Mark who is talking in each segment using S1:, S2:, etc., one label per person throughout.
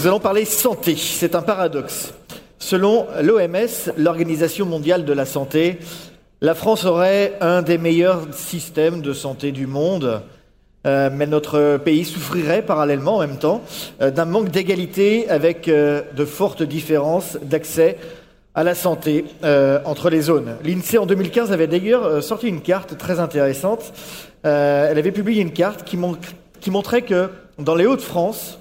S1: Nous allons parler santé. C'est un paradoxe. Selon l'OMS, l'Organisation mondiale de la santé, la France aurait un des meilleurs systèmes de santé du monde, euh, mais notre pays souffrirait parallèlement en même temps euh, d'un manque d'égalité avec euh, de fortes différences d'accès à la santé entre les zones. L'INSEE en 2015 avait d'ailleurs sorti une carte très intéressante. elle avait publié une carte qui, qui montrait que dans les Hauts-de-France,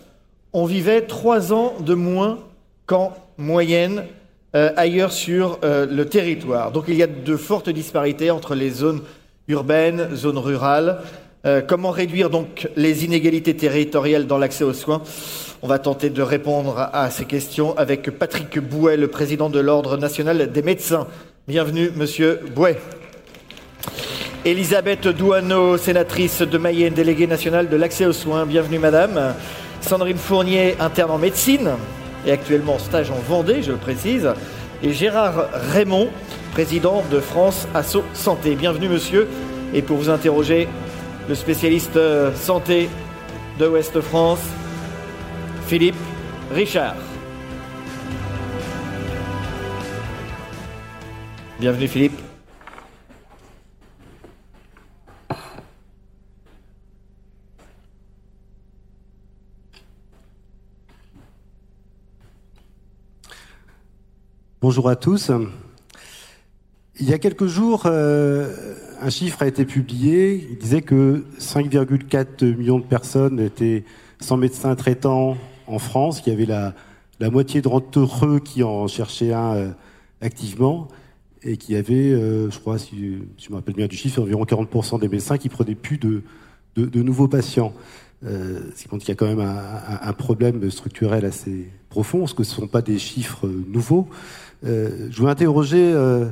S1: on vivait trois ans de moins qu'en moyenne euh, ailleurs sur euh, le territoire. Donc il y a de fortes disparités entre les zones urbaines, zones rurales. Euh, comment réduire donc les inégalités territoriales dans l'accès aux soins? On va tenter de répondre à, ces questions avec Patrick Bouet, le président de l'Ordre national des médecins. Bienvenue, monsieur Bouet. Elisabeth Douaneau, sénatrice de Mayenne, déléguée nationale de l'accès aux soins. Bienvenue, madame. Sandrine Fournier, interne en médecine et actuellement en stage en Vendée, je le précise, et Gérard Raymond, président de France Asso Santé. Bienvenue monsieur, et pour vous interroger, le spécialiste euh, santé de Ouest France, Philippe Richard. Bienvenue Philippe.
S2: Bonjour à tous. Il y a quelques jours, euh, un chiffre a été publié. Il disait que 5,4 millions de personnes étaient sans médecin traitant en France, qu'il y avait la, la moitié d'entre eux qui en cherchaient un euh, activement, et qu'il y avait, euh, je crois, si, je me rappelle bien du chiffre, environ 40% des médecins qui prenaient plus de, nouveaux patients. Euh, ce qui qu'il y a quand même un, un, problème structurel assez profond, parce que ce ne sont pas des chiffres nouveaux. Euh, je voulais interroger euh,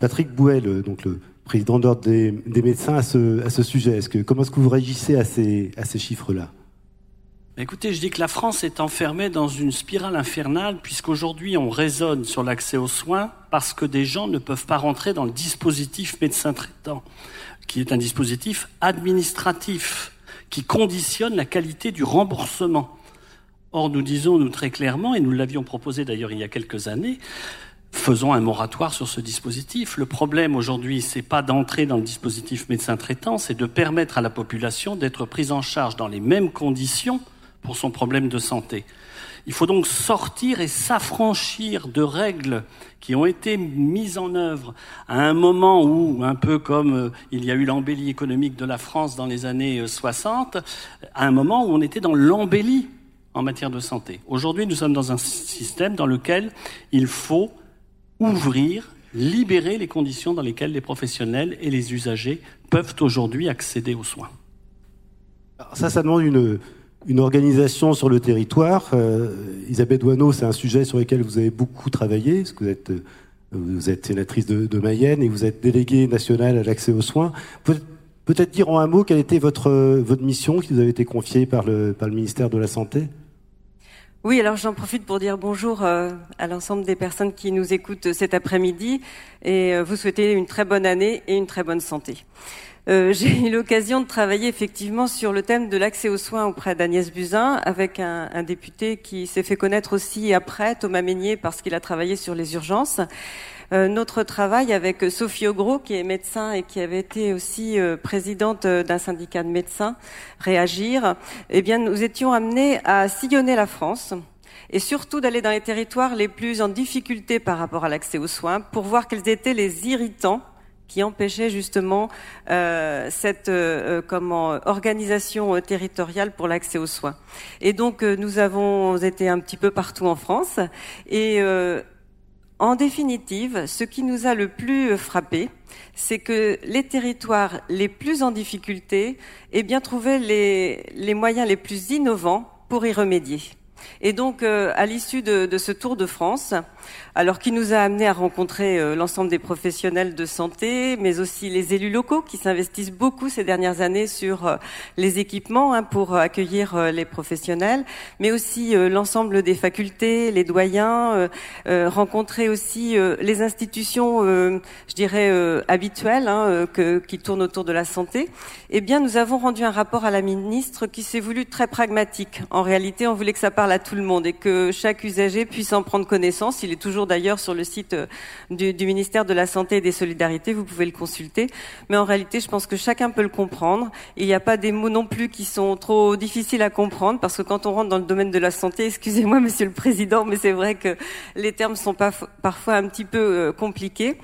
S2: Patrick Bouel, donc le président d'ordre des, médecins, à ce, à ce sujet. Est-ce que, comment est-ce que vous réagissez à ces, à ces chiffres-là?
S3: Écoutez, je dis que la France est enfermée dans une spirale infernale puisqu'aujourd'hui on raisonne sur l'accès aux soins parce que des gens ne peuvent pas rentrer dans le dispositif médecin traitant, qui est un dispositif administratif qui conditionne la qualité du remboursement. Or, nous disons, nous très clairement, et nous l'avions proposé d'ailleurs il y a quelques années, faisons un moratoire sur ce dispositif. Le problème aujourd'hui, c'est pas d'entrer dans le dispositif médecin traitant, c'est de permettre à la population d'être prise en charge dans les mêmes conditions pour son problème de santé. Il faut donc sortir et s'affranchir de règles qui ont été mises en œuvre à un moment où, un peu comme euh, il y a eu l'embellie économique de la France dans les années 60, euh, à un moment où on était dans l'embellie en matière de santé. Aujourd'hui, nous sommes dans un système dans lequel il faut ouvrir, libérer les conditions dans lesquelles les professionnels et les usagers peuvent aujourd'hui accéder aux soins.
S2: ça, ça demande une, une organisation sur le territoire. Euh, Isabelle Douaneau, c'est un sujet sur lequel vous avez beaucoup travaillé, parce que vous êtes, vous êtes sénatrice de, Mayenne et vous êtes déléguée nationale à l'accès aux soins. Peut-être dire en un mot quelle était votre, votre mission qui vous avait été confiée par le, par le ministère de la Santé?
S4: Oui, alors j'en profite pour dire bonjour euh, à l'ensemble des personnes qui nous écoutent cet après-midi et euh, vous souhaiter une très bonne année et une très bonne santé. Euh, j'ai eu l'occasion de travailler effectivement sur le thème de l'accès aux soins auprès d'Agnès Buzyn avec un, député qui s'est fait connaître aussi après, Thomas Meignier, parce qu'il a travaillé sur les urgences. Euh, notre travail avec Sophie Ogro, qui est médecin et qui avait été aussi euh, présidente d'un syndicat de médecins, Réagir, eh bien, nous étions amenés à sillonner la France et surtout d'aller dans les territoires les plus en difficulté par rapport à l'accès aux soins pour voir quels étaient les irritants qui empêchaient justement euh, cette euh, comment organisation territoriale pour l'accès aux soins. Et donc nous avons été un petit peu partout en France et en définitive, ce qui nous a le plus frappé, c'est que les territoires les plus en difficulté aient bien trouvé les, les moyens les plus innovants pour y remédier. Et donc, euh, à l'issue de, ce tour de France, alors qui nous a amené à rencontrer euh, l'ensemble des professionnels de santé, mais aussi les élus locaux qui s'investissent beaucoup ces dernières années sur euh, les équipements hein, pour accueillir les professionnels, mais aussi l'ensemble des facultés, les doyens, rencontrer aussi les institutions, je dirais habituelles, hein, qui tournent autour de la santé. Eh bien, nous avons rendu un rapport à la ministre qui s'est voulu très pragmatique. En réalité, on voulait que ça parle à tout le monde et que chaque usager puisse en prendre connaissance. Il est toujours d'ailleurs sur le site euh, du, ministère de la Santé et des Solidarités, vous pouvez le consulter. Mais en réalité, je pense que chacun peut le comprendre. Il n'y a pas des mots non plus qui sont trop difficiles à comprendre parce que quand on rentre dans le domaine de la santé, excusez-moi Monsieur le Président, mais c'est vrai que les termes sont parfois un petit peu euh, compliqués.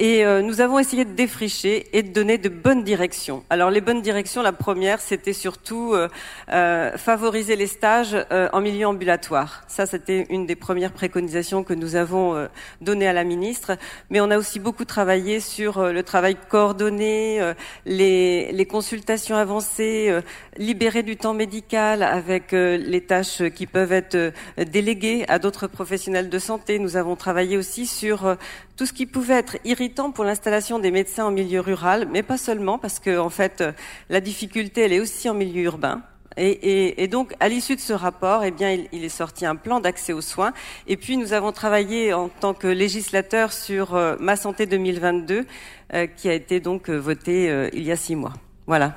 S4: Et euh, nous avons essayé de défricher et de donner de bonnes directions. Alors les bonnes directions, la première, c'était surtout euh, euh favoriser les stages en milieu ambulatoire. Ça, c'était une des premières préconisations que nous avons données à la ministre. Mais on a aussi beaucoup travaillé sur le travail coordonné, les, les, consultations avancées, libérer du temps médical avec les tâches qui peuvent être déléguées à d'autres professionnels de santé. Nous avons travaillé aussi sur tout ce qui pouvait être irritant pour l'installation des médecins en milieu rural, mais pas seulement, parce que en fait, la difficulté, elle est aussi en milieu urbain. Et, donc, à l'issue de ce rapport, eh bien, il, est sorti un plan d'accès aux soins. Et puis, nous avons travaillé en tant que législateur sur euh, Ma Santé 2022, euh, qui a été donc euh, voté euh, il y a six mois. Voilà.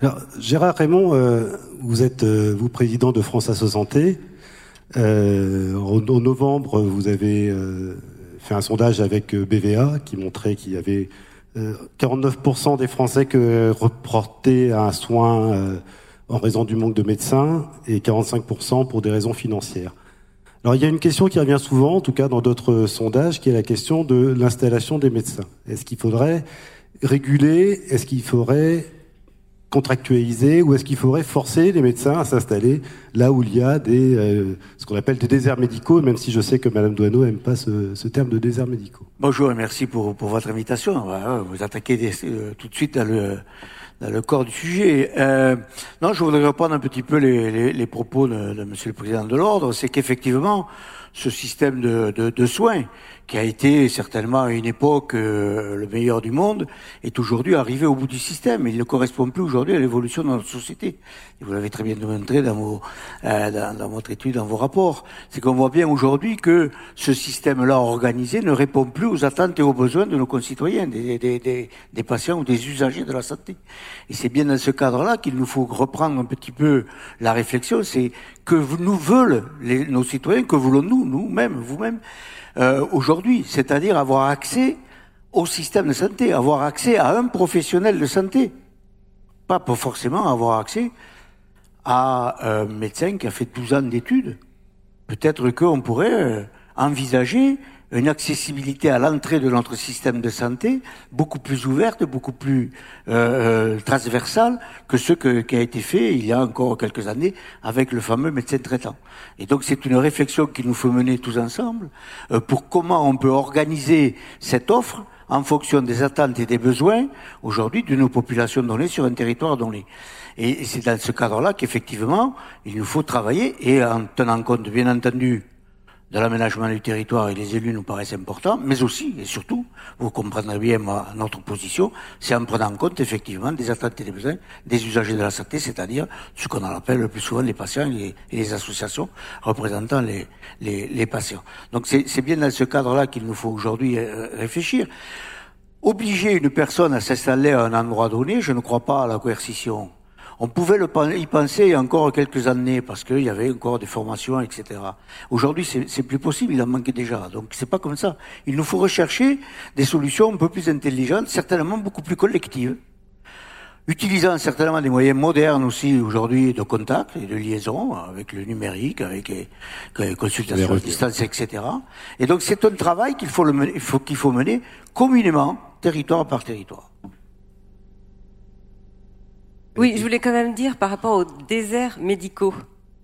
S2: Alors, Gérard Raymond, euh, vous êtes vous président de France Asso Santé. Euh, en, novembre, vous avez euh, fait un sondage avec euh, BVA qui montrait qu'il y avait 49% des Français que reportaient un soin en raison du manque de médecins et 45% pour des raisons financières. Alors il y a une question qui revient souvent, en tout cas dans d'autres sondages, qui est la question de l'installation des médecins. Est-ce qu'il faudrait réguler? Est-ce qu'il faudrait contractualiser ou est-ce qu'il faudrait forcer les médecins à s'installer là où il y a des, euh, ce qu'on appelle des déserts médicaux, même si je sais que Madame Douaneau n'aime pas ce, ce, terme de déserts médicaux.
S5: Bonjour et merci pour, pour votre invitation. Vous attaquez des, euh, tout de suite dans le, dans le corps du sujet. Euh, non, je voudrais reprendre un petit peu les, les, les propos de, de, Monsieur le Président de l'Ordre. C'est qu'effectivement, ce système de, de, de soins qui a été certainement à une époque euh, le meilleur du monde, est aujourd'hui arrivé au bout du système. Il ne correspond plus aujourd'hui à l'évolution de notre société. Et vous l'avez très bien démontré dans, vos, euh, dans, votre étude, dans vos rapports. C'est qu'on voit bien aujourd'hui que ce système-là organisé ne répond plus aux attentes et aux besoins de nos concitoyens, des, des, des, des patients ou des usagers de la santé. Et c'est bien dans ce cadre-là qu'il nous faut reprendre un petit peu la réflexion. C'est que nous veulent les, nos citoyens, que voulons-nous, nous-mêmes, vous-même euh, aujourd'hui, c'est-à-dire avoir accès au système de santé, avoir accès à un professionnel de santé, pas forcément avoir accès à un médecin qui a fait 12 ans d'études. Peut-être qu'on pourrait euh, envisager une accessibilité à l'entrée de notre système de santé beaucoup plus ouverte, beaucoup plus euh, transversale que ce que, qui a été fait il y a encore quelques années avec le fameux médecin traitant. Et donc c'est une réflexion qu'il nous faut mener tous ensemble euh, pour comment on peut organiser cette offre en fonction des attentes et des besoins aujourd'hui de nos populations données sur un territoire donné. Et c'est dans ce cadre-là qu'effectivement, il nous faut travailler et en tenant compte, bien entendu, de l'aménagement du territoire et les élus nous paraissent importants, mais aussi et surtout, vous comprendrez bien ma, notre position, c'est en prenant en compte effectivement des attentes et des besoins des usagers de la santé, c'est-à-dire ce qu'on appelle le plus souvent les patients et, les associations représentant les, les, les patients. Donc c'est bien dans ce cadre-là qu'il nous faut aujourd'hui euh, réfléchir. Obliger une personne à s'installer à un endroit donné, je ne crois pas à la coercition. On pouvait le, y penser il y a encore quelques années parce qu'il y avait encore des formations, etc. Aujourd'hui, c'est plus possible, il en manquait déjà. Donc c'est pas comme ça. Il nous faut rechercher des solutions un peu plus intelligentes, certainement beaucoup plus collectives, utilisant certainement des moyens modernes aussi aujourd'hui de contact et de liaison avec le numérique, avec les consultations à distance, etc. Et donc c'est un travail qu'il faut, le, qu'il faut mener communément, territoire par territoire.
S4: Oui, je voulais quand même dire par rapport aux déserts médicaux.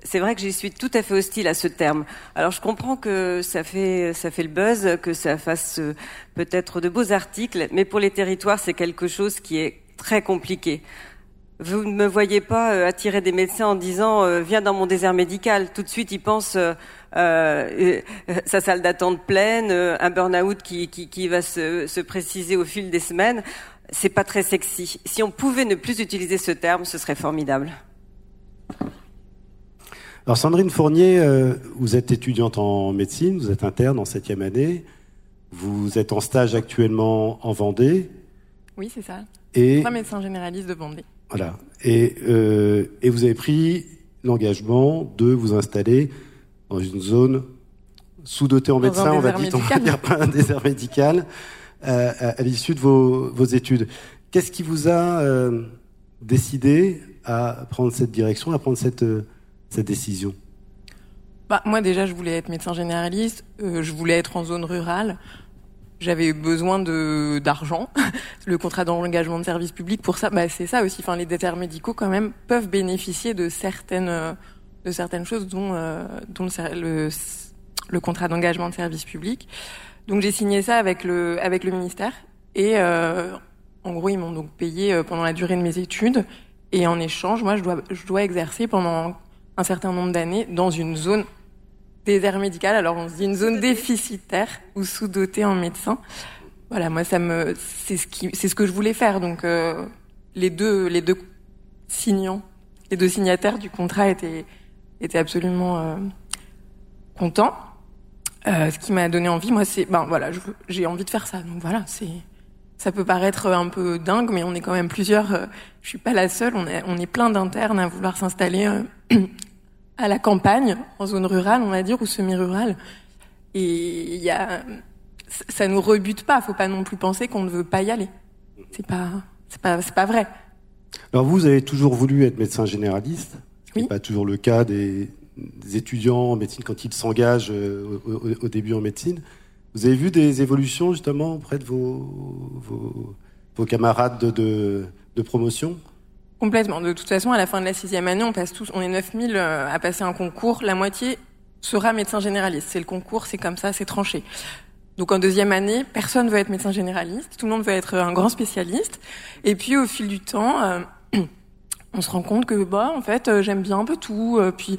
S4: C'est vrai que j'y suis tout à fait hostile à ce terme. Alors je comprends que ça fait ça fait le buzz, que ça fasse euh, peut-être de beaux articles, mais pour les territoires, c'est quelque chose qui est très compliqué. Vous ne me voyez pas euh, attirer des médecins en disant euh, viens dans mon désert médical. Tout de suite, ils pensent euh, euh sa salle d'attente pleine, un burn-out qui, qui, qui, va se, se préciser au fil des semaines c'est pas très sexy. Si on pouvait ne plus utiliser ce terme, ce serait formidable.
S2: Alors Sandrine Fournier, euh, vous êtes étudiante en médecine, vous êtes interne en septième année, vous êtes en stage actuellement en Vendée.
S6: Oui, c'est ça.
S2: Et
S6: Trois médecins généralistes de Vendée.
S2: Voilà. Et, euh, et vous avez pris l'engagement de vous installer dans une zone sous-dotée en médecins, on va, dire, on va dire pas un désert médical, euh, à, l'issue de vos, vos études. Qu'est-ce qui vous a euh, décidé à prendre cette direction, à prendre cette, euh, cette décision?
S6: Bah, Moi déjà, je voulais être médecin généraliste, euh, je voulais être en zone rurale. J'avais besoin de d'argent, le contrat d'engagement de service public pour ça. Bah, c'est ça aussi. Enfin, les déserts médicaux quand même peuvent bénéficier de certaines de certaines choses, dont dont le, le contrat d'engagement de service public. Donc j'ai signé ça avec le avec le ministère et euh, en gros ils m'ont donc payé euh, pendant la durée de mes études et en échange moi je dois je dois exercer pendant un certain nombre d'années dans une zone désert médical. Alors on se dit une zone déficitaire ou sous-dotée en médecins. Voilà, moi ça me c'est ce qui c'est ce que je voulais faire. Donc euh, les deux les deux signants, les deux signataires du contrat étaient étaient absolument euh, contents. Euh, ce qui m'a donné envie, moi, c'est, ben voilà, j'ai envie de faire ça. Donc voilà, c'est, ça peut paraître un peu dingue, mais on est quand même plusieurs. Euh, je suis pas la seule. On est, on est plein d'internes à vouloir s'installer euh, à la campagne, en zone rurale, on va dire, ou semi-rurale. Et il y a, ça nous rebute pas. Faut pas non plus penser qu'on ne veut pas y aller. C'est pas, c'est pas, c'est pas vrai.
S2: Alors vous avez toujours voulu être médecin généraliste. Ce n'est pas toujours le cas des étudiants en médecine quand ils s'engagent euh, au, début en médecine. Vous avez vu des évolutions justement auprès de vos, vos, camarades de, promotion?
S6: Complètement. De toute façon, à la fin de la sixième année, on passe tous, on est 9000 euh, à passer un concours. La moitié sera médecin généraliste. C'est le concours, c'est comme ça, c'est tranché. Donc en deuxième année, personne veut être médecin généraliste, tout le monde veut être un grand spécialiste. Et puis au fil du temps, euh, on se rend compte que bah en fait j'aime bien un peu tout. puis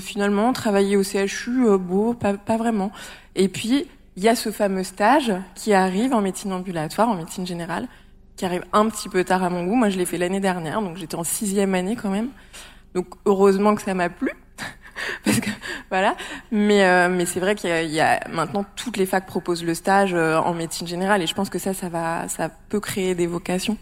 S6: finalement, travailler au CHU, euh, beau, pas, pas vraiment. Et puis, il y a ce fameux stage qui arrive en médecine ambulatoire, en médecine générale, qui arrive un petit peu tard à mon goût. Moi, je l'ai fait l'année dernière, donc j'étais en sixième année quand même. Donc, heureusement que ça m'a plu. parce que voilà mais euh, mais c'est vrai qu'il y, a maintenant toutes les facs proposent le stage euh, en médecine générale et je pense que ça ça va ça peut créer des vocations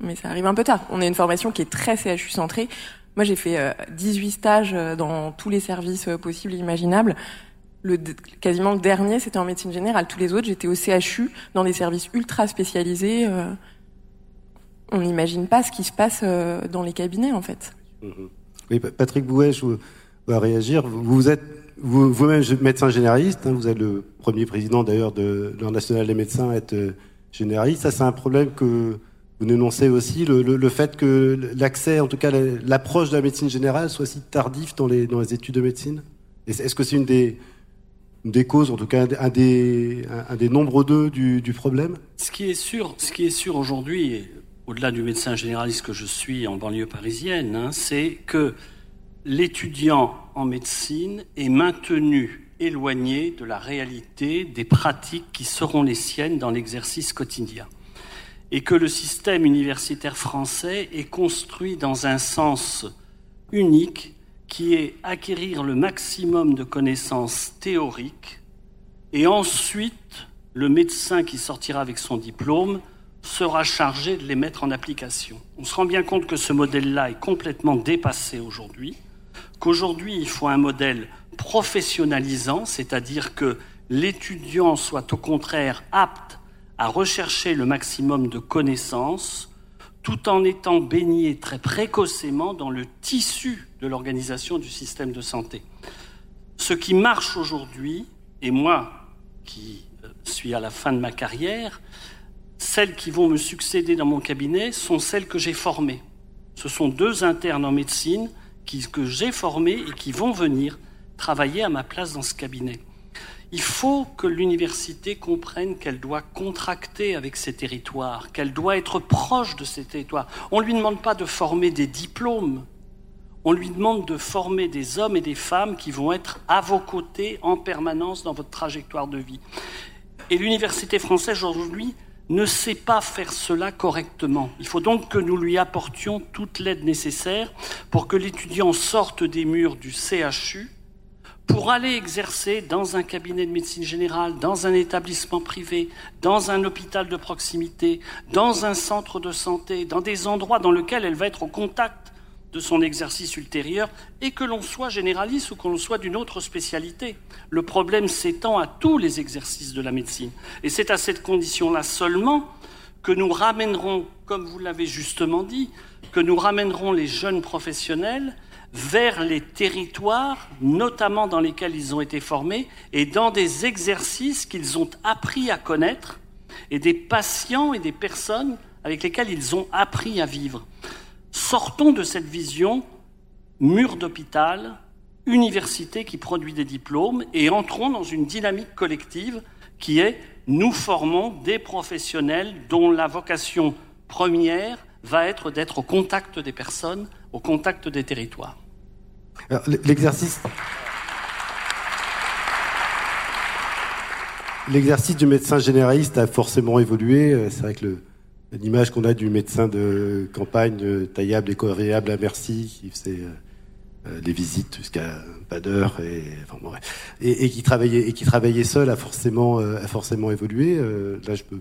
S6: mais ça arrive un peu tard on a une formation qui est très CHU centrée moi, j'ai fait 18 euh, stages euh, dans tous les services euh, possibles et imaginables. Le, quasiment le dernier, c'était en médecine générale. Tous les autres, j'étais au CHU, dans des services ultra spécialisés. on n'imagine pas ce qui se passe dans les cabinets, en fait.
S2: Mm-hmm. Oui, Patrick Bouet, je vais réagir. Vous êtes vous-même médecin généraliste. Hein, vous êtes le premier président, d'ailleurs, de l'Ordre national des médecins à être généraliste. Ça, c'est un problème que vous dénoncez aussi le, fait que l'accès, en tout cas l'approche de la médecine générale, soit si tardif dans les, études de médecine? Est-ce que c'est une des, causes, en tout cas un des, un, des nombres d'eux du, problème?
S3: Ce qui est sûr, ce qui est sûr aujourd'hui, au-delà du médecin généraliste que je suis en banlieue parisienne, hein, c'est que l'étudiant en médecine est maintenu éloigné de la réalité des pratiques qui seront les siennes dans l'exercice quotidien et que le système universitaire français est construit dans un sens unique qui est acquérir le maximum de connaissances théoriques et ensuite le médecin qui sortira avec son diplôme sera chargé de les mettre en application. On se rend bien compte que ce modèle-là est complètement dépassé aujourd'hui, qu'aujourd'hui il faut un modèle professionnalisant, c'est-à-dire que l'étudiant soit au contraire apte à rechercher le maximum de connaissances tout en étant baigné très précocement dans le tissu de l'organisation du système de santé. Ce qui marche aujourd'hui, et moi qui euh, suis à la fin de ma carrière, celles qui vont me succéder dans mon cabinet sont celles que j'ai formées. Ce sont deux internes en médecine que j'ai formés et qui vont venir travailler à ma place dans ce cabinet. Il faut que l'université comprenne qu'elle doit contracter avec ces territoires, qu'elle doit être proche de ces territoires. On ne lui demande pas de former des diplômes, on lui demande de former des hommes et des femmes qui vont être à vos côtés en permanence dans votre trajectoire de vie. Et l'université française aujourd'hui ne sait pas faire cela correctement. Il faut donc que nous lui apportions toute l'aide nécessaire pour que l'étudiant sorte des murs du CHU pour aller exercer dans un cabinet de médecine générale, dans un établissement privé, dans un hôpital de proximité, dans un centre de santé, dans des endroits dans lesquels elle va être au contact de son exercice ultérieur, et que l'on soit généraliste ou que l'on soit d'une autre spécialité. Le problème s'étend à tous les exercices de la médecine. Et c'est à cette condition-là seulement que nous ramènerons, comme vous l'avez justement dit, que nous ramènerons les jeunes professionnels vers les territoires, notamment dans lesquels ils ont été formés, et dans des exercices qu'ils ont appris à connaître, et des patients et des personnes avec lesquels ils ont appris à vivre. Sortons de cette vision mur d'hôpital, université qui produit des diplômes, et entrons dans une dynamique collective qui est nous formons des professionnels dont la vocation première va être d'être au contact des personnes, au contact des territoires.
S2: L'exercice. L'exercice du médecin généraliste a forcément évolué. Euh, c'est vrai que l'image qu'on a du médecin de campagne euh, taillable et agréable à merci, qui faisait euh, les visites jusqu'à pas d'heure et, qui travaillait et qui travaillait seul a forcément a forcément évolué. là, je peux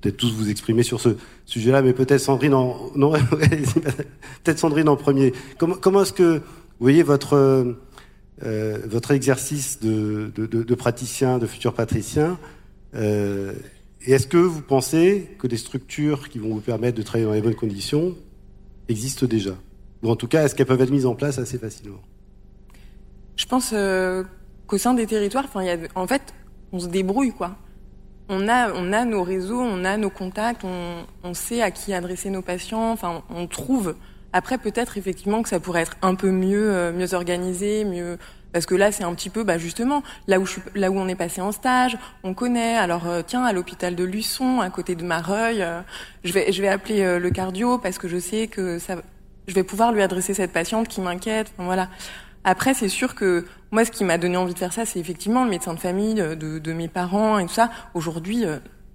S2: peut-être tous vous exprimer sur ce sujet-là, mais peut-être Sandrine en peut-être Sandrine en premier. Comment, comment est-ce que vous voyez votre, euh, votre exercice de, de, de, praticien, de futur patricien. Euh, est-ce que vous pensez que des structures qui vont vous permettre de travailler dans les bonnes conditions existent déjà? Ou en tout cas, est-ce qu'elles peuvent être mises en place assez facilement?
S6: Je pense euh, qu'au sein des territoires, y a, en fait, on se débrouille, quoi. On a, on a nos réseaux, on a nos contacts, on, on sait à qui adresser nos patients, enfin, on trouve après, peut-être effectivement que ça pourrait être un peu mieux, euh, mieux organisé, mieux parce que là, c'est un petit peu, bah justement, là où je suis, là où on est passé en stage, on connaît. Alors euh, tiens, à l'hôpital de Luçon, à côté de Mareuil, euh, je vais, je vais appeler le cardio parce que je sais que ça, je vais pouvoir lui adresser cette patiente qui m'inquiète. voilà. Après, c'est sûr que moi, ce qui m'a donné envie de faire ça, c'est effectivement le médecin de famille de, de mes parents et tout ça. Aujourd'hui,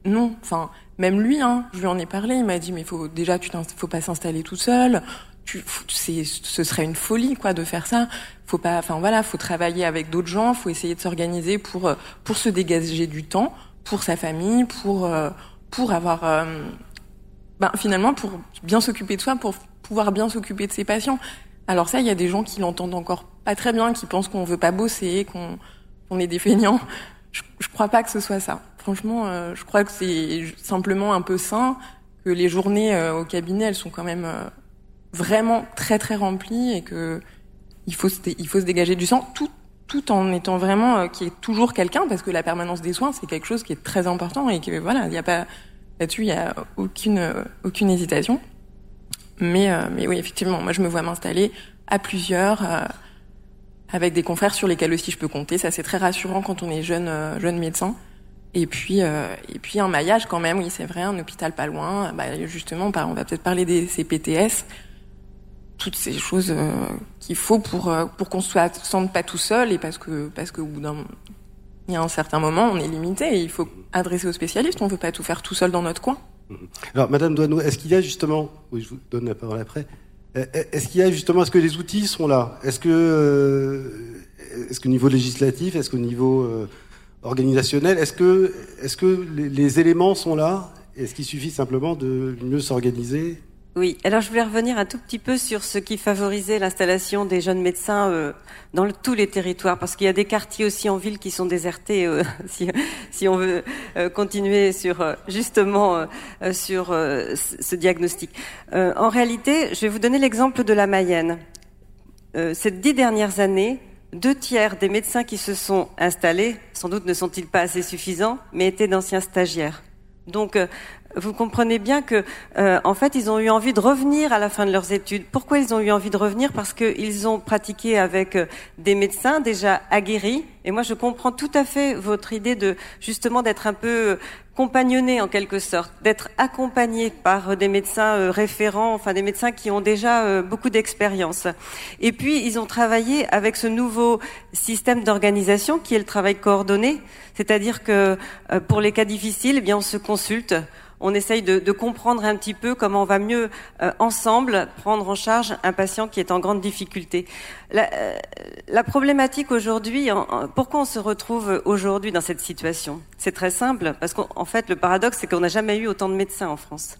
S6: non. Enfin, même lui, hein, je lui en ai parlé. Il m'a dit, mais faut déjà, tu faut pas s'installer tout seul. Tu, ce serait une folie, quoi, de faire ça. Faut pas, enfin voilà, faut travailler avec d'autres gens. Faut essayer de s'organiser pour euh, pour se dégager du temps pour sa famille, pour euh, pour avoir, euh, ben, finalement, pour bien s'occuper de soi, pour pouvoir bien s'occuper de ses patients. Alors ça, il y a des gens qui l'entendent encore pas très bien, qui pensent qu'on veut pas bosser, qu'on qu'on est des feignants. Je, je crois pas que ce soit ça. Franchement, euh, je crois que c'est simplement un peu sain, que les journées euh, au cabinet, elles sont quand même euh, vraiment très très remplies et que il faut se, il faut se dégager du sang tout tout en étant vraiment qui est toujours quelqu'un parce que la permanence des soins c'est quelque chose qui est très important et que voilà il n'y a pas là-dessus il y a aucune aucune hésitation. Mais mais oui effectivement moi je me vois m'installer à plusieurs avec des confrères sur lesquels aussi je peux compter. Ça c'est très rassurant quand on est jeune jeune médecin et puis, euh, et puis un maillage quand même, oui, c'est vrai, un hôpital pas loin. Bah, justement, on va peut-être parler des CPTS, toutes ces choses euh, qu'il faut pour euh, pour qu'on soit sente pas tout seul et parce que parce que il y a un certain moment, on est limité et il faut adresser aux spécialistes. On veut pas tout faire tout seul dans notre coin.
S2: Mmh. Alors, Madame Douaneau, est-ce qu'il y a justement, oui, je vous donne la parole après. Est-ce qu'il y a justement, est-ce que les outils sont là? Est-ce que, est-ce que niveau législatif, est-ce qu'au niveau organisationnel. Est-ce que, est que les, éléments sont là? Est-ce qu'il suffit simplement de mieux s'organiser?
S4: Oui, alors je voulais revenir un tout petit peu sur ce qui favorisait l'installation des jeunes médecins euh, dans tous les territoires, parce qu'il y a des quartiers aussi en ville qui sont désertés, euh, si, on veut euh, continuer sur justement sur ce diagnostic. en réalité, je vais vous donner l'exemple de la Mayenne. ces dix dernières années, deux tiers des médecins qui se sont installés, sans doute ne sont-ils pas assez suffisants, mais étaient d'anciens stagiaires. Donc, euh, vous comprenez bien que, euh, en fait, ils ont eu envie de revenir à la fin de leurs études. Pourquoi ils ont eu envie de revenir? Parce qu'ils ont pratiqué avec euh, des médecins déjà aguerris. Et moi, je comprends tout à fait votre idée de justement d'être un peu compagnonné en quelque sorte, d'être accompagné par des médecins référents, enfin des médecins qui ont déjà beaucoup d'expérience. Et puis, ils ont travaillé avec ce nouveau système d'organisation qui est le travail coordonné, c'est-à-dire que pour les cas difficiles, eh bien, on se consulte on essaye de, comprendre un petit peu comment on va mieux euh, ensemble prendre en charge un patient qui est en grande difficulté. La, euh, problématique aujourd'hui, pourquoi on se retrouve aujourd'hui dans cette situation? C'est très simple, parce qu'en fait le paradoxe c'est qu'on n'a jamais eu autant de médecins en France.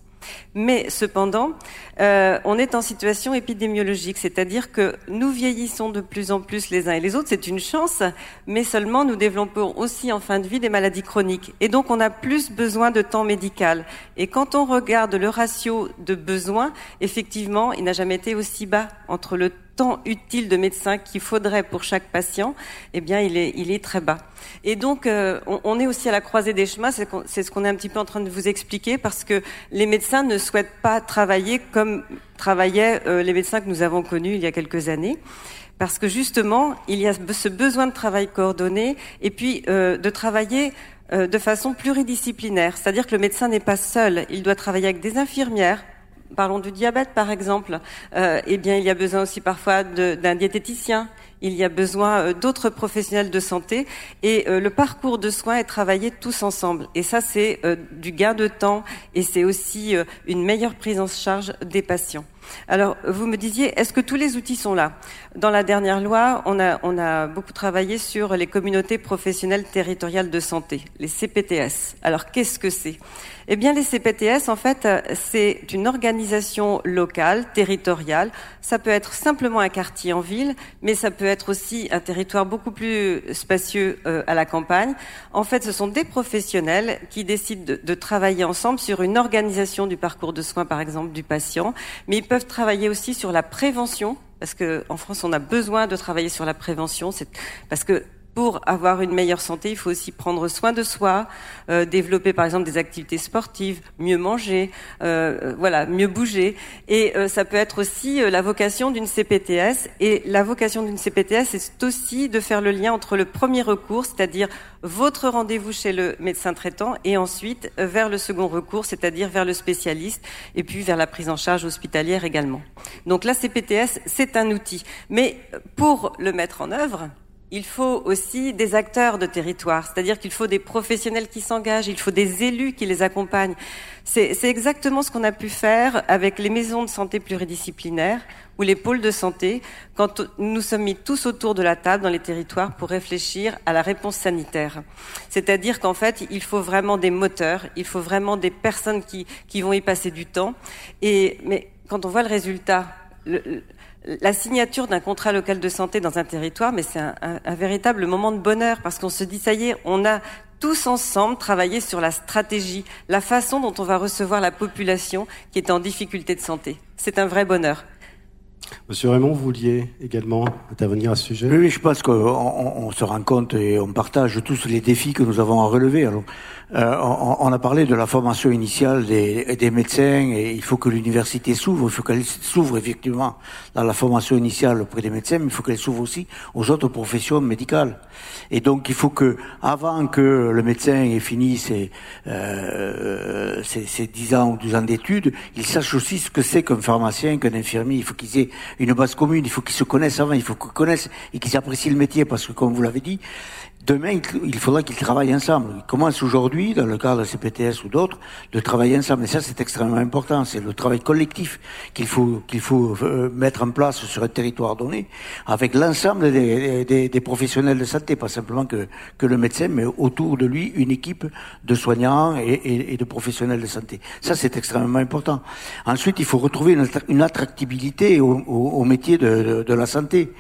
S4: Mais cependant, euh, on est en situation épidémiologique, c'est-à-dire que nous vieillissons de plus en plus les uns et les autres, c'est une chance, mais seulement nous développons aussi en fin de vie des maladies chroniques. Et donc on a plus besoin de temps médical. Et quand on regarde le ratio de besoins, effectivement, il n'a jamais été aussi bas entre le temps utile de médecin qu'il faudrait pour chaque patient, eh bien, il est, très bas. Et donc, euh, on, est aussi à la croisée des chemins. C'est ce qu'on est un petit peu en train de vous expliquer parce que les médecins ne souhaitent pas travailler comme travaillaient euh, les médecins que nous avons connus il y a quelques années. Parce que justement, il y a ce besoin de travail coordonné et puis euh, de travailler de façon pluridisciplinaire. C'est-à-dire que le médecin n'est pas seul. Il doit travailler avec des infirmières, parlons du diabète par exemple, euh, eh bien il y a besoin aussi parfois d'un diététicien, il y a besoin euh, d'autres professionnels de santé et euh, le parcours de soins est travaillé tous ensemble. Et ça c'est du gain de temps et c'est aussi une meilleure prise en charge des patients. Alors, vous me disiez, est-ce que tous les outils sont là? Dans la dernière loi, on a, on a beaucoup travaillé sur les communautés professionnelles territoriales de santé, les CPTS. Alors, qu'est-ce que c'est? Eh bien, les CPTS, en fait, c'est une organisation locale, territoriale. Ça peut être simplement un quartier en ville, mais ça peut être aussi un territoire beaucoup plus spacieux euh, à la campagne. En fait, ce sont des professionnels qui décident de, travailler ensemble sur une organisation du parcours de soins, par exemple, du patient, mais ils peuvent travailler aussi sur la prévention parce qu'en France, on a besoin de travailler sur la prévention. Parce que pour avoir une meilleure santé, il faut aussi prendre soin de soi, euh, développer par exemple des activités sportives, mieux manger, euh, euh voilà, mieux bouger. Et euh, ça peut être aussi la vocation d'une CPTS. Et la vocation d'une CPTS, c'est aussi de faire le lien entre le premier recours, c'est-à-dire votre rendez-vous chez le médecin traitant, et ensuite vers le second recours, c'est-à-dire vers le spécialiste, et puis vers la prise en charge hospitalière également. Donc la CPTS, c'est un outil. Mais pour le mettre en œuvre, il faut aussi des acteurs de territoire, c'est-à-dire qu'il faut des professionnels qui s'engagent, il faut des élus qui les accompagnent. C'est exactement ce qu'on a pu faire avec les maisons de santé pluridisciplinaires ou les pôles de santé quand nous sommes mis tous autour de la table dans les territoires pour réfléchir à la réponse sanitaire. C'est-à-dire qu'en fait, il faut vraiment des moteurs, il faut vraiment des personnes qui, vont y passer du temps. Et, mais quand on voit le résultat, la signature d'un contrat local de santé dans un territoire, mais c'est un, véritable moment de bonheur parce qu'on se dit ça y est, on a tous ensemble travaillé sur la stratégie, la façon dont on va recevoir la population qui est en difficulté de santé. C'est un vrai bonheur.
S2: Monsieur Raymond, vous vouliez également intervenir à ce sujet?
S5: Oui, je pense qu'on se rend compte et on partage tous les défis que nous avons à relever. Alors, euh, on, a parlé de la formation initiale des, médecins et il faut que l'université s'ouvre, il faut qu'elle s'ouvre effectivement dans la formation initiale auprès des médecins, mais il faut qu'elle s'ouvre aussi aux autres professions médicales. Et donc il faut que, avant que le médecin ait fini ses, euh, ses 10 ans ou 12 ans d'études, il sache aussi ce que c'est qu'un pharmacien, qu'un infirmier. Il faut qu'ils aient une base commune, il faut qu'ils se connaissent avant, il faut qu'ils connaissent et qu'ils apprécient le métier, parce que comme vous l'avez dit, Demain, il faudra qu'ils travaillent ensemble. Ils commencent aujourd'hui, dans le cadre de CPTS ou d'autres, de travailler ensemble. Et ça, c'est extrêmement important. C'est le travail collectif qu'il faut qu'il faut euh, mettre en place sur un territoire donné, avec l'ensemble des, professionnels de santé, pas simplement que que le médecin, mais autour de lui une équipe de soignants et, de professionnels de santé. Ça, c'est extrêmement important. Ensuite, il faut retrouver une, attractivité au, au, métier de, de la santé.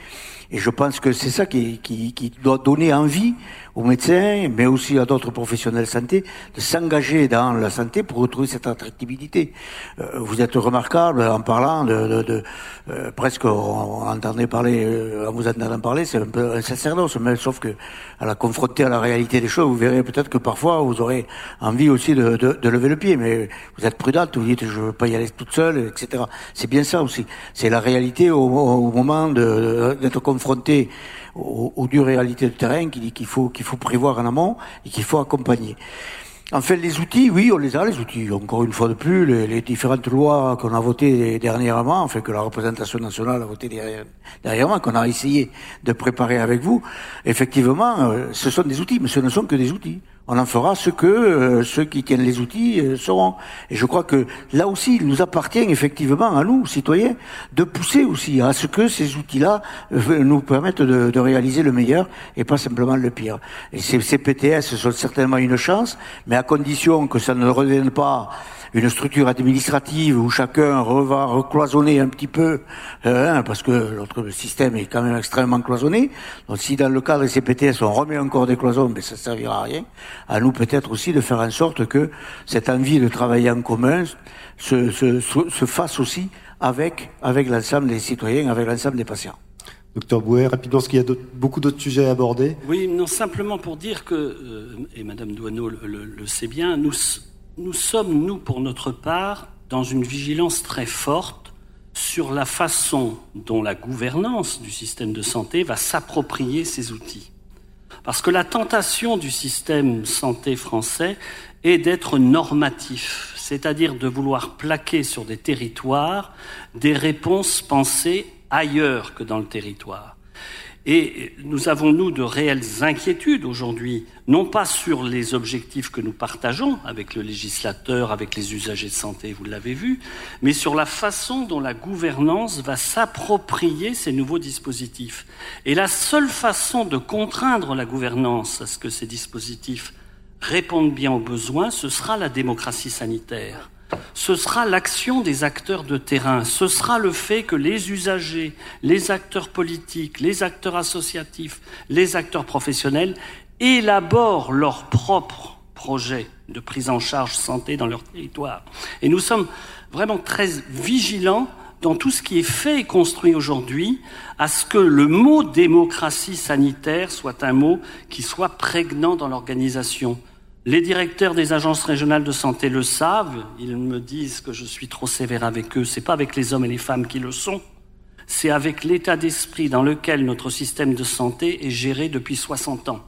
S5: Et je pense que c'est ça qui, doit donner envie aux médecins, mais aussi à d'autres professionnels santé, de s'engager dans la santé pour retrouver cette attractivité. Euh, vous êtes remarquable en parlant de, de, de euh, presque, on, entendait parler, euh, en vous entendant parler, c'est un peu un sacerdoce, mais sauf que à la confronter à la réalité des choses, vous verrez peut-être que parfois vous aurez envie aussi de, de, de lever le pied, mais vous êtes prudente, vous dites je veux pas y aller toute seule, etc. C'est bien ça aussi. C'est la réalité au, au moment d'être confronté aux, aux dures réalités de terrain qu'il faut, qu'il faut prévoir en amont et qu'il faut accompagner. En fait, les outils, oui, on les a, les outils. Encore une fois de plus, les, les différentes lois qu'on a votées dernièrement, enfin que la représentation nationale a votées dernièrement, qu'on a essayé de préparer avec vous, effectivement, euh, ce sont des outils, mais ce ne sont que des outils. On en fera ce que euh, ceux qui tiennent les outils euh, seront. Et je crois que là aussi, il nous appartient effectivement à nous, citoyens, de pousser aussi à ce que ces outils-là euh, nous permettent de, de, réaliser le meilleur et pas simplement le pire. Et ces, ces PTS sont certainement une chance, mais à condition que ça ne revienne pas une structure administrative où chacun va recloisonner un petit peu, euh, parce que notre système est quand même extrêmement cloisonné. Donc si dans le cadre des CPTS on remet encore des cloisons, mais ça servira à rien. À nous peut-être aussi de faire en sorte que cette envie de travailler en commun se, se, se fasse aussi avec, avec l'ensemble des citoyens, avec l'ensemble des patients.
S2: Docteur Bouet, rapidement, parce qu'il y a beaucoup d'autres sujets à aborder.
S3: Oui, non, simplement pour dire que, euh, et Madame Douaneau le, le, le sait bien, nous, nous sommes, nous, pour notre part, dans une vigilance très forte sur la façon dont la gouvernance du système de santé va s'approprier ces outils. Parce que la tentation du système santé français est d'être normatif, c'est-à-dire de vouloir plaquer sur des territoires des réponses pensées ailleurs que dans le territoire. Et nous avons, nous, de réelles inquiétudes aujourd'hui, non pas sur les objectifs que nous partageons avec le législateur, avec les usagers de santé, vous l'avez vu, mais sur la façon dont la gouvernance va s'approprier ces nouveaux dispositifs. Et la seule façon de contraindre la gouvernance à ce que ces dispositifs répondent bien aux besoins, ce sera la démocratie sanitaire ce sera l'action des acteurs de terrain, ce sera le fait que les usagers, les acteurs politiques, les acteurs associatifs, les acteurs professionnels élaborent leurs propres projets de prise en charge santé dans leur territoire. Et nous sommes vraiment très vigilants dans tout ce qui est fait et construit aujourd'hui à ce que le mot démocratie sanitaire soit un mot qui soit prégnant dans l'organisation les directeurs des agences régionales de santé le savent. Ils me disent que je suis trop sévère avec eux. C'est pas avec les hommes et les femmes qui le sont. C'est avec l'état d'esprit dans lequel notre système de santé est géré depuis 60 ans.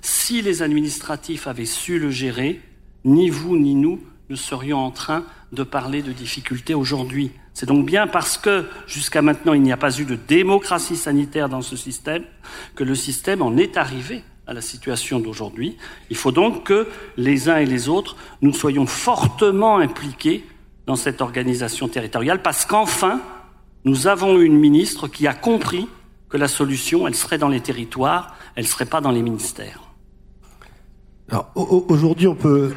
S3: Si les administratifs avaient su le gérer, ni vous ni nous ne serions en train de parler de difficultés aujourd'hui. C'est donc bien parce que jusqu'à maintenant il n'y a pas eu de démocratie sanitaire dans ce système que le système en est arrivé à la situation d'aujourd'hui. Il faut donc que les uns et les autres, nous soyons fortement impliqués dans cette organisation territoriale, parce qu'enfin, nous avons une ministre qui a compris que la solution, elle serait dans les territoires, elle ne serait pas dans les ministères.
S2: Alors aujourd'hui, on peut.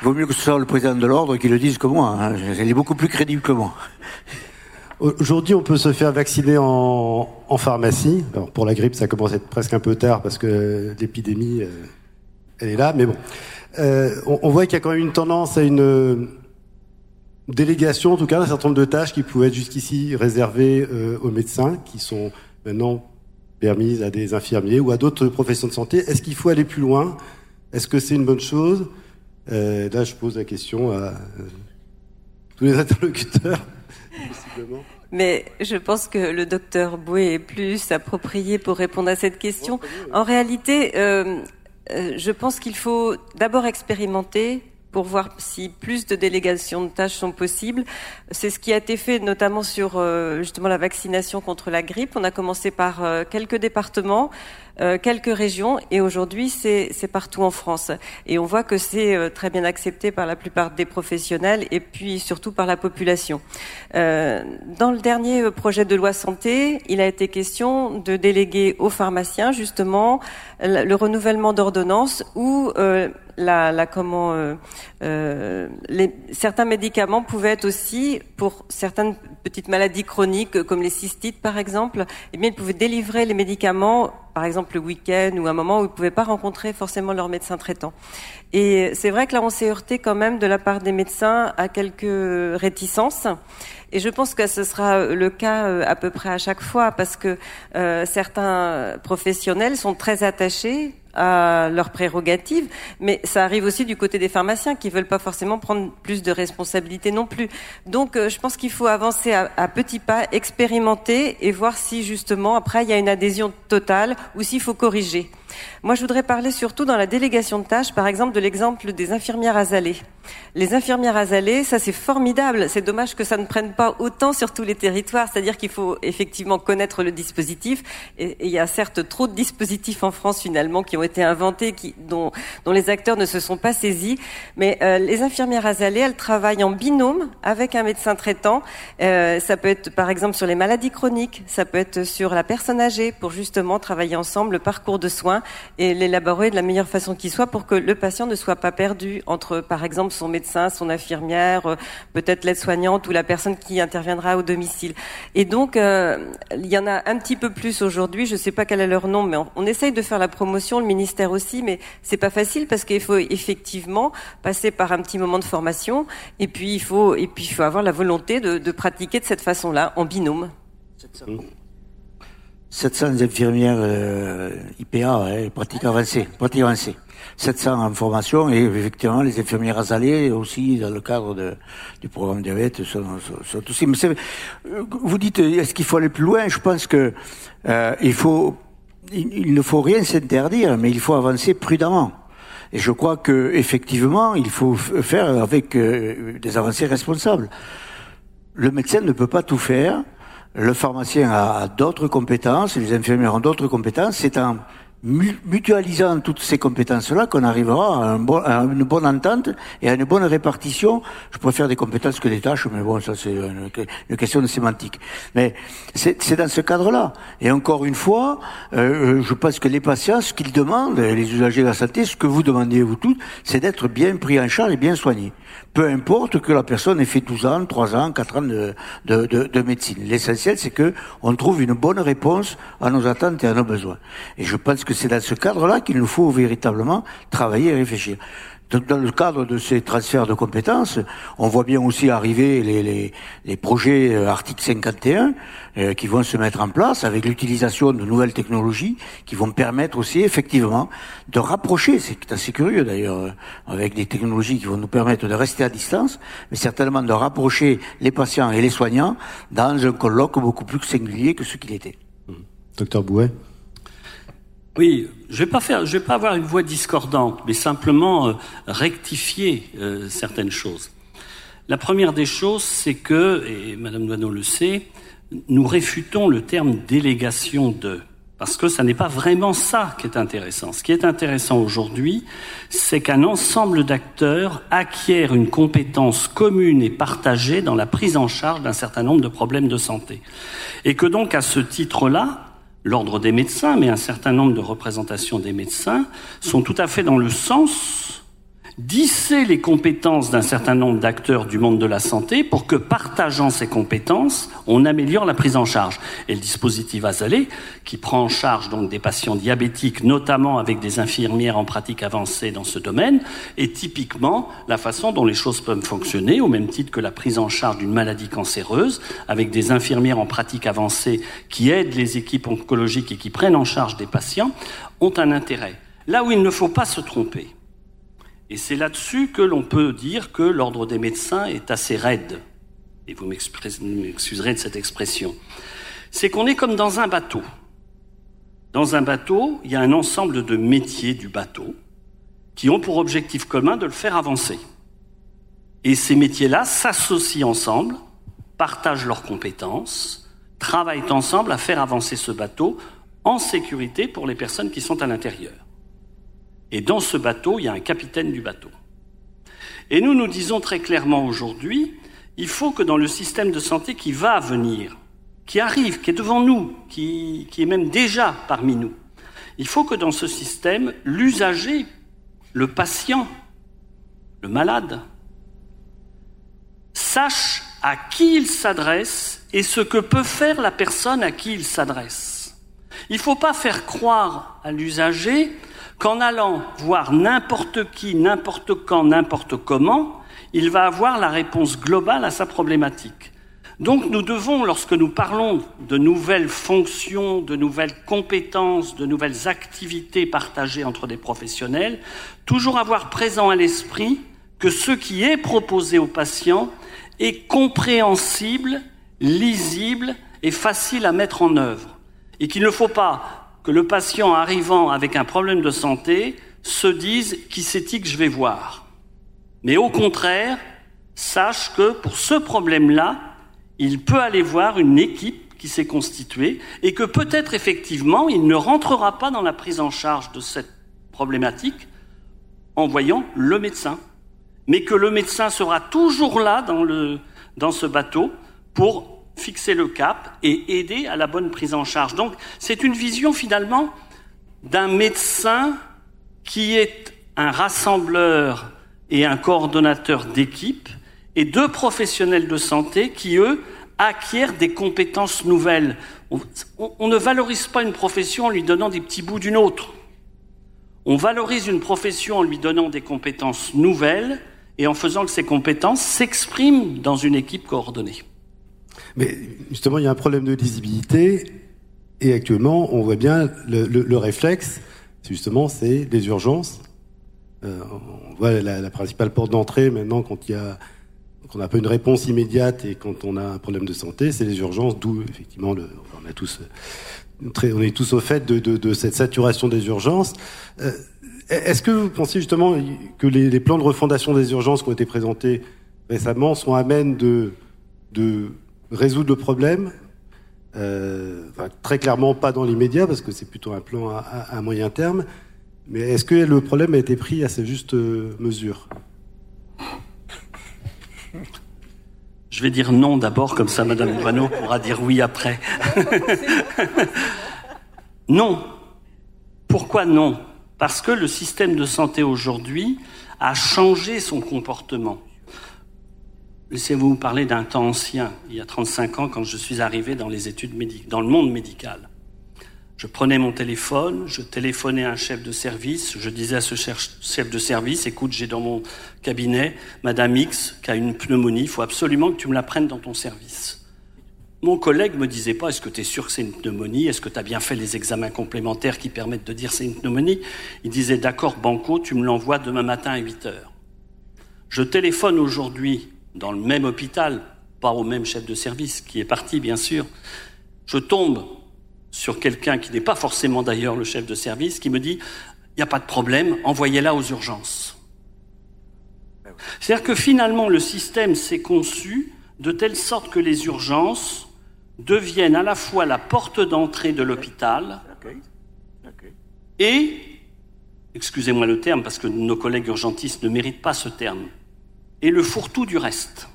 S5: Il vaut mieux que ce soit le président de l'ordre qui le dise que moi. Hein. Elle est beaucoup plus crédible que moi.
S2: Aujourd'hui, on peut se faire vacciner en, pharmacie. Alors pour la grippe, ça commence à être presque un peu tard parce que l'épidémie, euh, elle est là. Mais bon, euh, on, voit qu'il y a quand même une tendance à une délégation, en tout cas, d'un certain nombre de tâches qui pouvaient être jusqu'ici réservées euh, aux médecins, qui sont maintenant permises à des infirmiers ou à d'autres professions de santé. Est-ce qu'il faut aller plus loin? Est-ce que c'est une bonne chose? Euh, Là, je pose la question à tous les interlocuteurs.
S4: Mais je pense que le docteur Boué est plus approprié pour répondre à cette question. En réalité, euh, euh, je pense qu'il faut d'abord expérimenter pour voir si plus de délégations de tâches sont possibles. C'est ce qui a été fait notamment sur euh, justement la vaccination contre la grippe. On a commencé par quelques départements. Euh, quelques régions et aujourd'hui c'est partout en France. Et on voit que c'est euh, très bien accepté par la plupart des professionnels et puis surtout par la population. Euh, dans le dernier projet de loi santé, il a été question de déléguer aux pharmaciens justement le, renouvellement d'ordonnances ou la, comment certains médicaments pouvaient être aussi pour certaines petites maladies chroniques comme les cystites par exemple, eh bien ils pouvaient délivrer les médicaments par exemple le week-end ou un moment où ils ne pouvaient pas rencontrer forcément leur médecin traitant. Et c'est vrai que là, on s'est heurté quand même de la part des médecins à quelques réticences. Et je pense que ce sera le cas euh, à peu près à chaque fois parce que euh, certains professionnels sont très attachés à leurs prérogatives, mais ça arrive aussi du côté des pharmaciens qui veulent pas forcément prendre plus de responsabilités non plus. Donc, euh, je pense qu'il faut avancer à, à, petits pas, expérimenter et voir si justement après il y a une adhésion totale ou s'il faut corriger. Moi, je voudrais parler surtout dans la délégation de tâches, par exemple, de l'exemple des infirmières azalées. Les infirmières azalées, ça c'est formidable. C'est dommage que ça ne prenne pas autant sur tous les territoires. C'est-à-dire qu'il faut effectivement connaître le dispositif. Et, il y a certes trop de dispositifs en France finalement qui ont été inventés, dont les acteurs ne se sont pas saisis. Mais euh, les infirmières azalées, elles travaillent en binôme avec un médecin traitant. Euh, ça peut être par exemple sur les maladies chroniques, ça peut être sur la personne âgée pour justement travailler ensemble le parcours de soins et l'élaborer de la meilleure façon qui soit pour que le patient ne soit pas perdu entre par exemple son médecin, son infirmière, euh, peut-être l'aide-soignante ou la personne qui interviendra au domicile. Et donc, euh, il y en a un petit peu plus aujourd'hui. Je ne sais pas quel est leur nom, mais on, essaye de faire la promotion, le ministère aussi, mais c'est pas facile parce qu'il faut effectivement passer par un petit moment de formation et puis il faut et puis il faut avoir la volonté de, de pratiquer de cette façon-là en binôme.
S5: 700 infirmières euh, IPA, hein, pratique avancée, pratique avancée. 700 en formation et effectivement les infirmières azalées aussi dans le cadre de, du programme diabète sont, sont, aussi. Mais vous dites est-ce qu'il faut aller plus loin? Je pense que euh, il faut il, ne faut rien s'interdire, mais il faut avancer prudemment. Et je crois que effectivement, il faut faire avec euh, des avancées responsables. Le médecin ne peut pas tout faire. Le pharmacien a d'autres compétences, les infirmières ont d'autres compétences. C'est en mutualisant toutes ces compétences-là qu'on arrivera à, une bonne entente et à une bonne répartition. Je préfère des compétences que des tâches, mais bon, ça c'est une, question de sémantique. Mais c'est dans ce cadre-là. Et encore une fois, euh, je pense que les patients, ce qu'ils demandent, les usagers de la santé, ce que vous demandez vous toutes, c'est d'être bien pris en charge et bien soigné. Peu importe que la personne ait fait 12 ans, 3 ans, 4 ans de, de médecine. L'essentiel, c'est que on trouve une bonne réponse à nos attentes et à nos besoins. Et je pense que c'est dans ce cadre-là qu'il nous faut véritablement travailler et réfléchir. Dans le cadre de ces transferts de compétences, on voit bien aussi arriver les, les, les projets euh, article 51 euh, qui vont se mettre en place avec l'utilisation de nouvelles technologies qui vont permettre aussi effectivement de rapprocher, c'est assez curieux d'ailleurs, euh, avec des technologies qui vont nous permettre de rester à distance, mais certainement de rapprocher les patients et les soignants dans un colloque beaucoup plus singulier que ce qu'il était.
S2: Docteur Bouet
S3: oui, je vais faire, je vais pas avoir une voix discordante, mais simplement euh, rectifier euh, certaines choses. La première des choses, c'est que, et Madame Douaneau le sait, nous réfutons le terme délégation de, parce que ça n'est pas vraiment ça qui est intéressant. Ce qui est intéressant aujourd'hui, c'est qu'un ensemble d'acteurs acquièrent une compétence commune et partagée dans la prise en charge d'un certain nombre de problèmes de santé, et que donc à ce titre-là, l'ordre des médecins, mais un certain nombre de représentations des médecins sont tout à fait dans le sens disser les compétences d'un certain nombre d'acteurs du monde de la santé pour que, partageant ces compétences, on améliore la prise en charge. Et le dispositif Azalé, qui prend en charge donc des patients diabétiques, notamment avec des infirmières en pratique avancée dans ce domaine, est typiquement la façon dont les choses peuvent fonctionner, au même titre que la prise en charge d'une maladie cancéreuse, avec des infirmières en pratique avancée qui aident les équipes oncologiques et qui prennent en charge des patients, ont un intérêt. Là où il ne faut pas se tromper, et c'est là-dessus que l'on peut dire que l'ordre des médecins est assez raide. Et vous m'excuserez de cette expression. C'est qu'on est comme dans un bateau. Dans un bateau, il y a un ensemble de métiers du bateau qui ont pour objectif commun de le faire avancer. Et ces métiers-là s'associent ensemble, partagent leurs compétences, travaillent ensemble à faire avancer ce bateau en sécurité pour les personnes qui sont à l'intérieur. Et dans ce bateau, il y a un capitaine du bateau. Et nous nous disons très clairement aujourd'hui, il faut que dans le système de santé qui va venir, qui arrive, qui est devant nous, qui, qui est même déjà parmi nous, il faut que dans ce système, l'usager, le patient, le malade, sache à qui il s'adresse et ce que peut faire la personne à qui il s'adresse. Il ne faut pas faire croire à l'usager qu'en allant voir n'importe qui, n'importe quand, n'importe comment, il va avoir la réponse globale à sa problématique. Donc nous devons, lorsque nous parlons de nouvelles fonctions, de nouvelles compétences, de nouvelles activités partagées entre des professionnels, toujours avoir présent à l'esprit que ce qui est proposé aux patients est compréhensible, lisible et facile à mettre en œuvre. Et qu'il ne faut pas que le patient arrivant avec un problème de santé se dise qui c'est-il que je vais voir. Mais au contraire, sache que pour ce problème-là, il peut aller voir une équipe qui s'est constituée et que peut-être effectivement il ne rentrera pas dans la prise en charge de cette problématique en voyant le médecin, mais que le médecin sera toujours là dans, le, dans ce bateau pour fixer le cap et aider à la bonne prise en charge. Donc c'est une vision finalement d'un médecin qui est un rassembleur et un coordonnateur d'équipe et deux professionnels de santé qui, eux, acquièrent des compétences nouvelles. On, ne valorise pas une profession en lui donnant des petits bouts d'une autre. On valorise une profession en lui donnant des compétences nouvelles et en faisant que ces compétences s'expriment dans une équipe coordonnée.
S2: Mais justement, il y a un problème de lisibilité et actuellement, on voit bien le, le, le réflexe, justement, c'est les urgences. Euh, on voit la, principale porte d'entrée maintenant quand il y a qu'on n'a pas une réponse immédiate et quand on a un problème de santé, c'est les urgences, d'où effectivement on a tous très, on est tous au fait de, cette saturation des urgences. Euh, Est-ce que vous pensez justement que les, plans de refondation des urgences qui ont été présentés récemment sont amènes de, de résoudre le problème euh, Très clairement pas dans l'immédiat parce que c'est plutôt un plan à, moyen terme. Mais est-ce que le problème a été pris à sa juste mesure?
S3: Je vais dire non d'abord, comme ça Madame Boineau pourra dire oui après. non. Pourquoi non? Parce que le système de santé aujourd'hui a changé son comportement. Laissez-vous parler d'un temps ancien, il y a 35 ans, quand je suis arrivé dans les études médicales, dans le monde médical. Je prenais mon téléphone, je téléphonais à un chef de service, je disais à ce chef de service, écoute, j'ai dans mon cabinet Madame X qui a une pneumonie, il faut absolument que tu me la prennes dans ton service. Mon collègue me disait pas, est-ce que tu es sûr que c'est une pneumonie? Est-ce que tu as bien fait les examens complémentaires qui permettent de dire c'est une pneumonie? Il disait, d'accord, Banco, tu me l'envoies demain matin à 8 heures. Je téléphone aujourd'hui dans le même hôpital, pas au même chef de service, qui est parti, bien sûr. Je tombe sur quelqu'un qui n'est pas forcément d'ailleurs le chef de service, qui me dit il n'y a pas de problème, envoyez-la aux urgences. C'est-à-dire que finalement, le système s'est conçu de telle sorte que les urgences deviennent à la fois la porte d'entrée de l'hôpital et, excusez-moi le terme parce que nos collègues urgentistes ne méritent pas ce terme, et le fourre-tout du reste.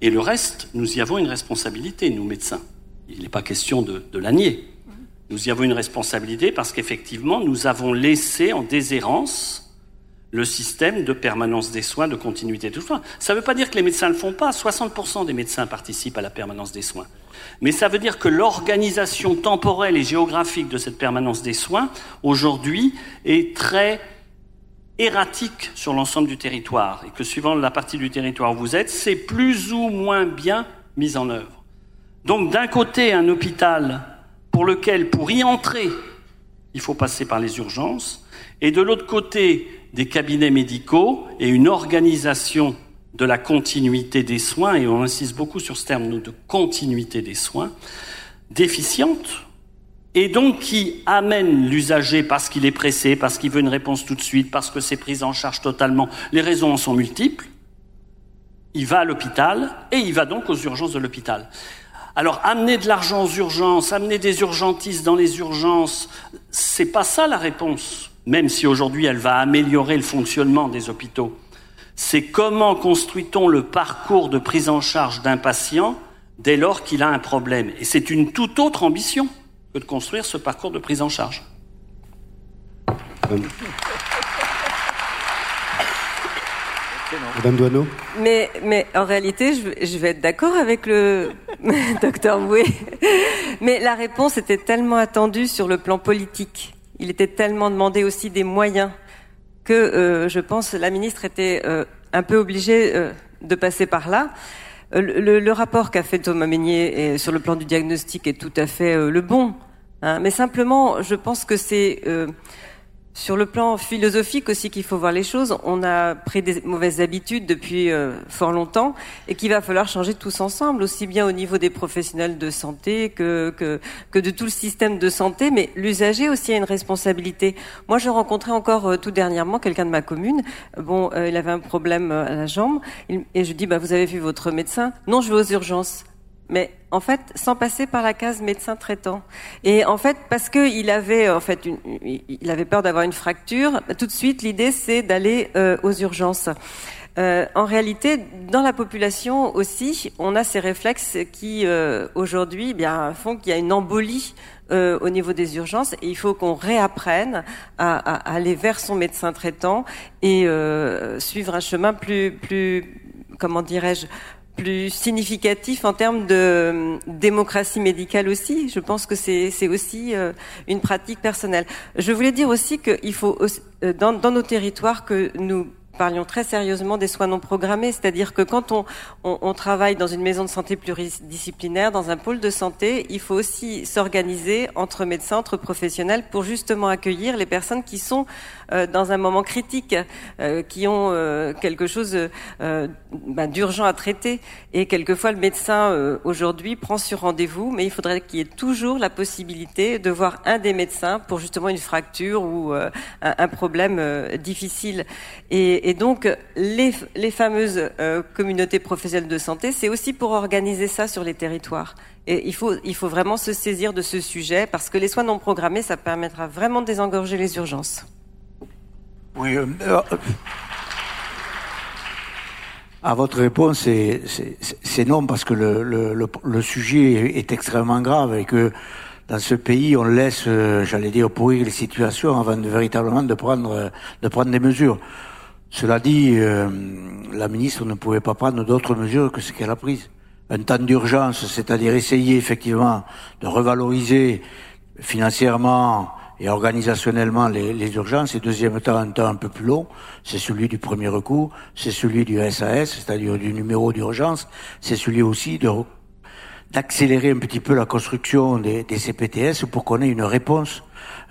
S3: Et le reste, nous y avons une responsabilité, nous médecins. Il n'est pas question de, de. Nous y avons une responsabilité parce qu'effectivement, nous avons laissé en déshérence le système de permanence des soins, de continuité des soins. Ça ne veut pas dire que les médecins ne le font pas. 60% des médecins participent à la permanence des soins. Mais ça veut dire que l'organisation temporelle et géographique de cette permanence des soins, aujourd'hui, est très erratique sur l'ensemble du territoire. Et que suivant la partie du territoire où vous êtes, c'est plus ou moins bien mis en œuvre. Donc d'un côté, un hôpital pour lequel, pour y entrer, il faut passer par les urgences, et de l'autre côté, des cabinets médicaux et une organisation de la continuité des soins, et on insiste beaucoup sur ce terme de continuité des soins, déficiente, et donc qui amène l'usager parce qu'il est pressé, parce qu'il veut une réponse tout de suite, parce que c'est pris en charge totalement. Les raisons en sont multiples. Il va à l'hôpital et il va donc aux urgences de l'hôpital. Alors amener de l'argent aux urgences, amener des urgentistes dans les urgences, c'est pas ça la réponse, même si aujourd'hui elle va améliorer le fonctionnement des hôpitaux. C'est comment construit-on le parcours de prise en charge d'un patient dès lors qu'il a un problème. Et c'est une toute autre ambition que de construire ce parcours de prise en charge.
S2: Madame Douaneau
S4: mais, mais en réalité, je, je vais être d'accord avec le docteur Boué. Mais la réponse était tellement attendue sur le plan politique. Il était tellement demandé aussi des moyens que euh, je pense la ministre était euh, un peu obligée euh, de passer par là. Euh, le, le, rapport qu'a fait Thomas Meignier sur le plan du diagnostic est tout à fait euh, le bon. Hein, mais simplement, je pense que c'est sur le plan philosophique aussi qu'il faut voir les choses, on a pris des mauvaises habitudes depuis euh, fort longtemps et qu'il va falloir changer tous ensemble, aussi bien au niveau des professionnels de santé que, que, que de tout le système de santé, mais l'usager aussi a une responsabilité. Moi, je rencontrais encore euh, tout dernièrement quelqu'un de ma commune. Bon, euh, il avait un problème à la jambe et je dis, bah, vous avez vu votre médecin? Non, je vais aux urgences mais en fait sans passer par la case médecin traitant. Et en fait parce que il avait en fait il avait peur d'avoir une fracture, tout de suite l'idée c'est d'aller euh, aux urgences. Euh, en réalité, dans la population aussi, on a ces réflexes qui euh, aujourd'hui eh bien font qu'il y a une embolie au niveau des urgences et il faut qu'on réapprenne à, aller vers son médecin traitant et suivre un chemin plus plus comment dirais-je plus significatif en termes de euh, démocratie médicale aussi. Je pense que c'est aussi euh, une pratique personnelle. Je voulais dire aussi qu'il faut, euh, dans, dans nos territoires, que nous parlions très sérieusement des soins non programmés, c'est-à-dire que quand on, on, on, travaille dans une maison de santé pluridisciplinaire, dans un pôle de santé, il faut aussi s'organiser entre médecins, entre professionnels, pour justement accueillir les personnes qui sont dans un moment critique, euh, qui ont euh, quelque chose euh, ben, d'urgent à traiter. Et quelquefois, le médecin euh, aujourd'hui prend sur rendez-vous, mais il faudrait qu'il y ait toujours la possibilité de voir un des médecins pour justement une fracture ou un, problème difficile. Et, donc, les, fameuses euh, communautés professionnelles de santé, c'est aussi pour organiser ça sur les territoires. Et il faut, il faut vraiment se saisir de ce sujet parce que les soins non programmés, ça permettra vraiment de désengorger les urgences.
S5: Oui. Euh, euh, à votre réponse, c'est non parce que le, le, le, le, sujet est extrêmement grave et que dans ce pays, on laisse, euh, j'allais dire, pourrir les situations avant de véritablement de prendre, de prendre des mesures. Cela dit, euh, la ministre ne pouvait pas prendre d'autres mesures que ce qu'elle a prises. Un temps d'urgence, c'est-à-dire essayer effectivement de revaloriser financièrement et organisationnellement les, urgences. Et deuxième temps, un temps un peu plus long, c'est celui du premier recours, c'est celui du SAS, c'est-à-dire du numéro d'urgence, c'est celui aussi d'accélérer un petit peu la construction des, des CPTS pour qu'on ait une réponse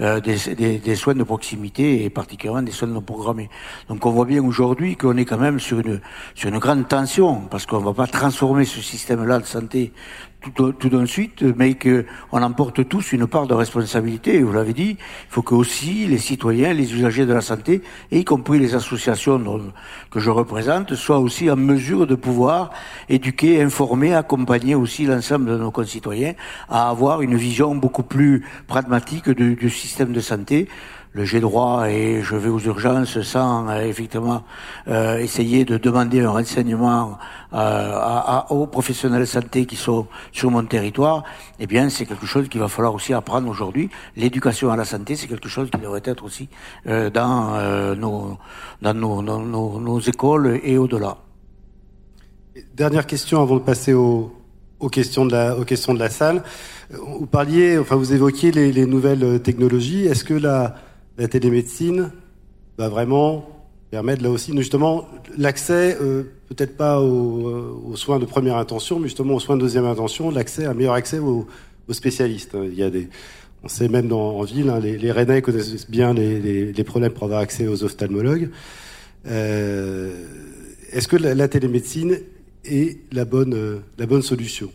S5: euh, des, des, des, soins de proximité et particulièrement des soins non programmés. Donc on voit bien aujourd'hui qu'on est quand même sur une, sur une grande tension parce qu'on ne va pas transformer ce système-là de santé tout, tout de suite, mais qu'on emporte tous une part de responsabilité. Vous l'avez dit, il faut que aussi les citoyens, les usagers de la santé, y compris les associations que je représente, soient aussi en mesure de pouvoir éduquer, informer, accompagner aussi l'ensemble de nos concitoyens à avoir une vision beaucoup plus pragmatique du système de santé le j'ai droit et je vais aux urgences sans euh, effectivement euh, essayer de demander un renseignement euh, à, à, aux professionnels de santé qui sont sur mon territoire, eh bien c'est quelque chose qu'il va falloir aussi apprendre aujourd'hui. L'éducation à la santé, c'est quelque chose qui devrait être aussi dans, nos, dans nos, nos, nos, écoles et au-delà.
S2: Dernière question avant de passer aux, aux questions de la, aux questions de la salle. Vous parliez, enfin vous évoquiez les, les nouvelles technologies. Est-ce que la la télémédecine va vraiment permettre là aussi justement l'accès, euh, peut-être pas aux, euh, aux, soins de première intention, mais justement aux soins de deuxième intention, l'accès, un meilleur accès aux, aux, spécialistes. Il y a des, on sait même dans, en ville, hein, les, les Rennais connaissent bien les, les, les, problèmes pour avoir accès aux ophtalmologues. Euh, Est-ce que la, la, télémédecine est la bonne, euh, la bonne solution?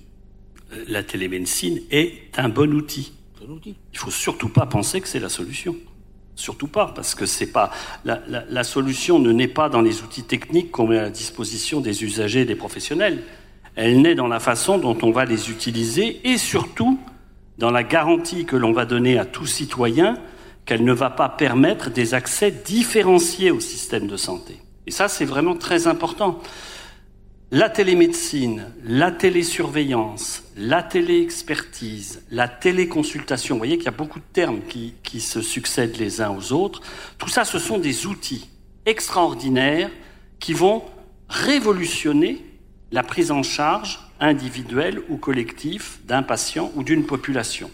S3: La télémédecine est un bon outil. Un outil. Il faut surtout pas penser que c'est la solution. Surtout pas, parce que c'est pas la, solution ne naît pas dans les outils techniques qu'on met à la disposition des usagers et des professionnels. Elle naît dans la façon dont on va les utiliser et surtout dans la garantie que l'on va donner à tout citoyen qu'elle ne va pas permettre des accès différenciés au système de santé. Et ça, c'est vraiment très important. La télémédecine, la télésurveillance, la téléexpertise, la téléconsultation, vous voyez qu'il y a beaucoup de termes qui, qui, se succèdent les uns aux autres, tout ça, ce sont des outils extraordinaires qui vont révolutionner la prise en charge individuelle ou collective d'un patient ou d'une population,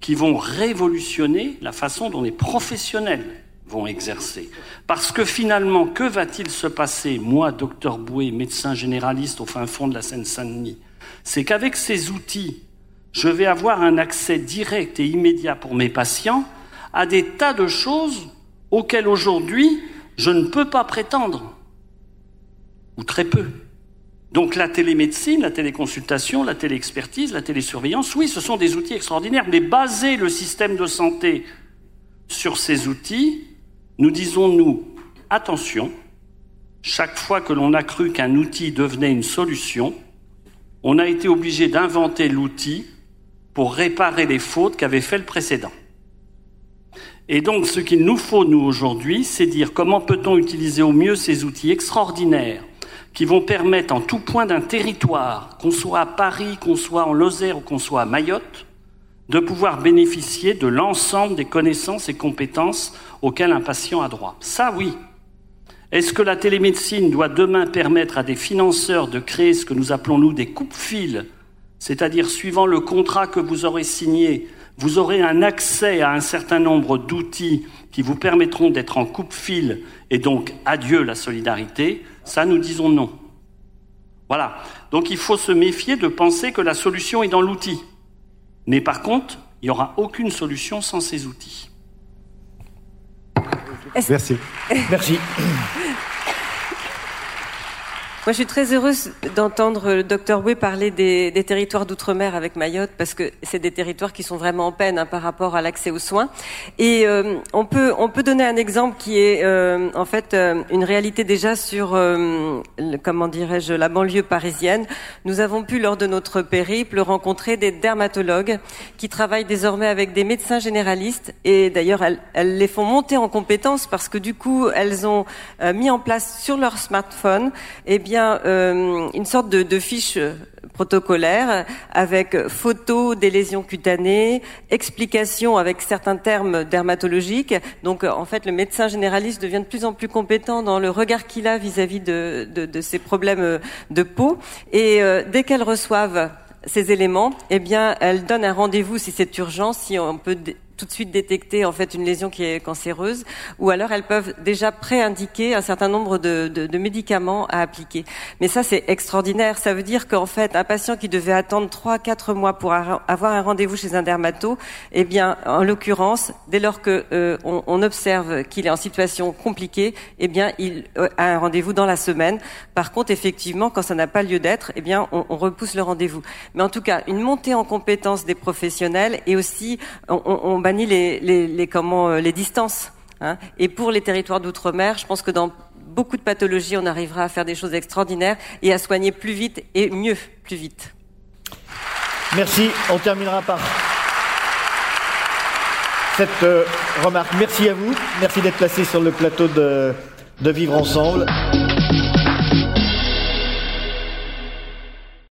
S3: qui vont révolutionner la façon dont les professionnels vont exercer. Parce que finalement, que va-t-il se passer, moi, docteur Boué, médecin généraliste au fin fond de la Seine-Saint-Denis? C'est qu'avec ces outils, je vais avoir un accès direct et immédiat pour mes patients à des tas de choses auxquels aujourd'hui je ne peux pas prétendre, ou très peu. Donc la télémédecine, la téléconsultation, la téléexpertise, la télésurveillance, oui, ce sont des outils extraordinaires, mais baser le système de santé sur ces outils, nous disons, nous, attention, chaque fois que l'on a cru qu'un outil devenait une solution, on a été obligé d'inventer l'outil pour réparer les fautes qu'avait fait le précédent. Et donc ce qu'il nous faut, nous, aujourd'hui, c'est dire comment peut-on utiliser au mieux ces outils extraordinaires qui vont permettre en tout point d'un territoire, qu'on soit à Paris, qu'on soit en Lozère ou qu'on soit à Mayotte, de pouvoir bénéficier de l'ensemble des connaissances et compétences auxquelles un patient a droit. Ça, oui. Est-ce que la télémédecine doit demain permettre à des financeurs de créer ce que nous appelons, nous, des coupes-fils, c'est-à-dire suivant le contrat que vous aurez signé, vous aurez un accès à un certain nombre d'outils qui vous permettront d'être en coupe-fil et donc adieu la solidarité ça, nous disons non. Voilà. Donc il faut se méfier de penser que la solution est dans l'outil. Mais par contre, il n'y aura aucune solution sans ces outils.
S2: Merci.
S1: Merci.
S4: Moi, je suis très heureuse d'entendre le docteur Wé parler des, territoires d'outre-mer avec Mayotte, parce que c'est des territoires qui sont vraiment en peine hein, par rapport à l'accès aux soins. Et euh, on peut on peut donner un exemple qui est euh, en fait euh, une réalité déjà sur comment dirais-je la banlieue parisienne. Nous avons pu lors de notre périple rencontrer des dermatologues qui travaillent désormais avec des médecins généralistes et d'ailleurs elles, les font monter en compétences parce que du coup elles ont mis en place sur leur smartphone eh bien euh, une sorte de, de fiche protocolaire avec photos des lésions cutanées, explications avec certains termes dermatologiques. Donc en fait, le médecin généraliste devient de plus en plus compétent dans le regard qu'il a vis-à-vis de, de, de, ces problèmes de peau. Et euh, dès qu'elles reçoivent ces éléments, eh bien, elles donnent un rendez-vous si c'est urgent, si on peut tout de suite détecter en fait une lésion qui est cancéreuse, ou alors elles peuvent déjà pré-indiquer un certain nombre de, de, de, médicaments à appliquer. Mais ça c'est extraordinaire. Ça veut dire qu'en fait un patient qui devait attendre trois quatre mois pour avoir un rendez-vous chez un dermato, eh bien en l'occurrence, dès lors que euh, on, on, observe qu'il est en situation compliquée, eh bien il euh, a un rendez-vous dans la semaine. Par contre, effectivement, quand ça n'a pas lieu d'être, eh bien on, on repousse le rendez-vous. Mais en tout cas, une montée en compétence des professionnels et aussi on, on bannit les, comment, les distances. Hein. Et pour les territoires d'outre-mer, je pense que dans beaucoup de pathologies, on arrivera à faire des choses extraordinaires et à soigner plus vite et mieux plus vite.
S1: Merci. On terminera par cette euh, remarque. Merci à vous. Merci d'être placé sur le plateau de Vivre Ensemble.